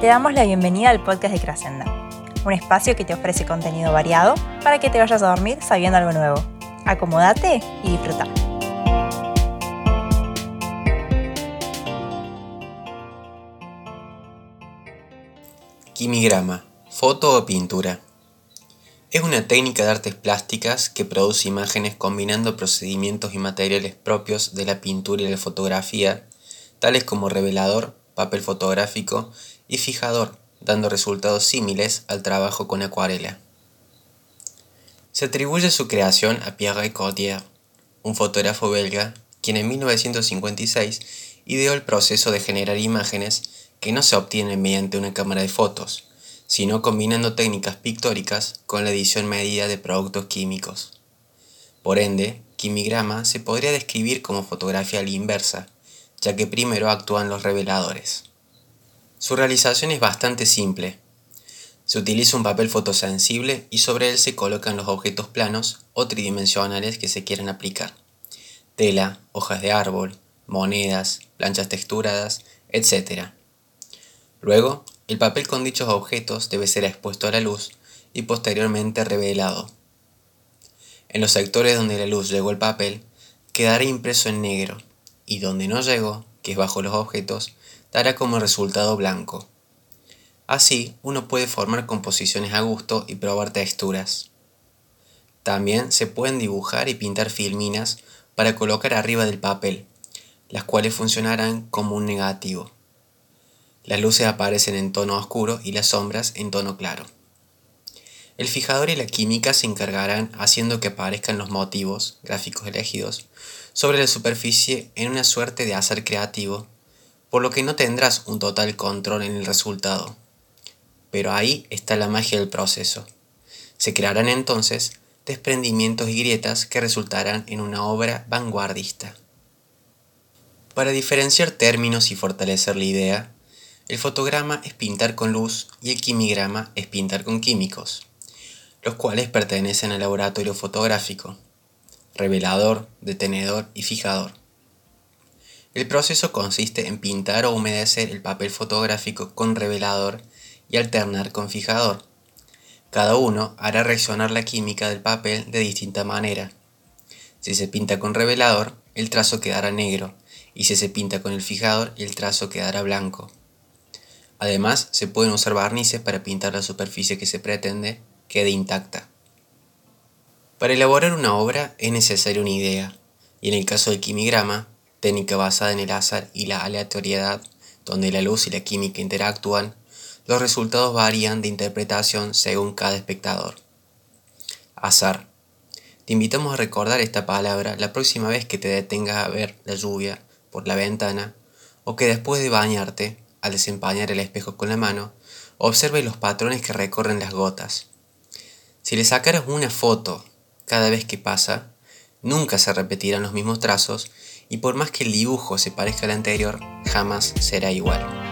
Te damos la bienvenida al podcast de Crascenda, un espacio que te ofrece contenido variado para que te vayas a dormir sabiendo algo nuevo. Acomódate y disfruta. Quimigrama, foto o pintura. Es una técnica de artes plásticas que produce imágenes combinando procedimientos y materiales propios de la pintura y la fotografía, tales como revelador, papel fotográfico y fijador, dando resultados similares al trabajo con acuarela. Se atribuye su creación a Pierre Cordier, un fotógrafo belga, quien en 1956 ideó el proceso de generar imágenes que no se obtienen mediante una cámara de fotos, sino combinando técnicas pictóricas con la edición medida de productos químicos. Por ende, quimigrama se podría describir como fotografía a la inversa, ya que primero actúan los reveladores. Su realización es bastante simple. Se utiliza un papel fotosensible y sobre él se colocan los objetos planos o tridimensionales que se quieran aplicar. Tela, hojas de árbol, monedas, planchas texturadas, etc. Luego, el papel con dichos objetos debe ser expuesto a la luz y posteriormente revelado. En los sectores donde la luz llegó al papel, quedará impreso en negro, y donde no llegó, que es bajo los objetos, dará como resultado blanco. Así, uno puede formar composiciones a gusto y probar texturas. También se pueden dibujar y pintar filminas para colocar arriba del papel, las cuales funcionarán como un negativo. Las luces aparecen en tono oscuro y las sombras en tono claro. El fijador y la química se encargarán haciendo que aparezcan los motivos gráficos elegidos sobre la superficie en una suerte de azar creativo por lo que no tendrás un total control en el resultado. Pero ahí está la magia del proceso. Se crearán entonces desprendimientos y grietas que resultarán en una obra vanguardista. Para diferenciar términos y fortalecer la idea, el fotograma es pintar con luz y el quimigrama es pintar con químicos, los cuales pertenecen al laboratorio fotográfico, revelador, detenedor y fijador. El proceso consiste en pintar o humedecer el papel fotográfico con revelador y alternar con fijador. Cada uno hará reaccionar la química del papel de distinta manera. Si se pinta con revelador, el trazo quedará negro, y si se pinta con el fijador, el trazo quedará blanco. Además, se pueden usar barnices para pintar la superficie que se pretende quede intacta. Para elaborar una obra es necesaria una idea, y en el caso del quimigrama, técnica basada en el azar y la aleatoriedad, donde la luz y la química interactúan, los resultados varían de interpretación según cada espectador. Azar. Te invitamos a recordar esta palabra la próxima vez que te detengas a ver la lluvia por la ventana o que después de bañarte, al desempañar el espejo con la mano, observe los patrones que recorren las gotas. Si le sacaras una foto cada vez que pasa, nunca se repetirán los mismos trazos y por más que el dibujo se parezca al anterior, jamás será igual.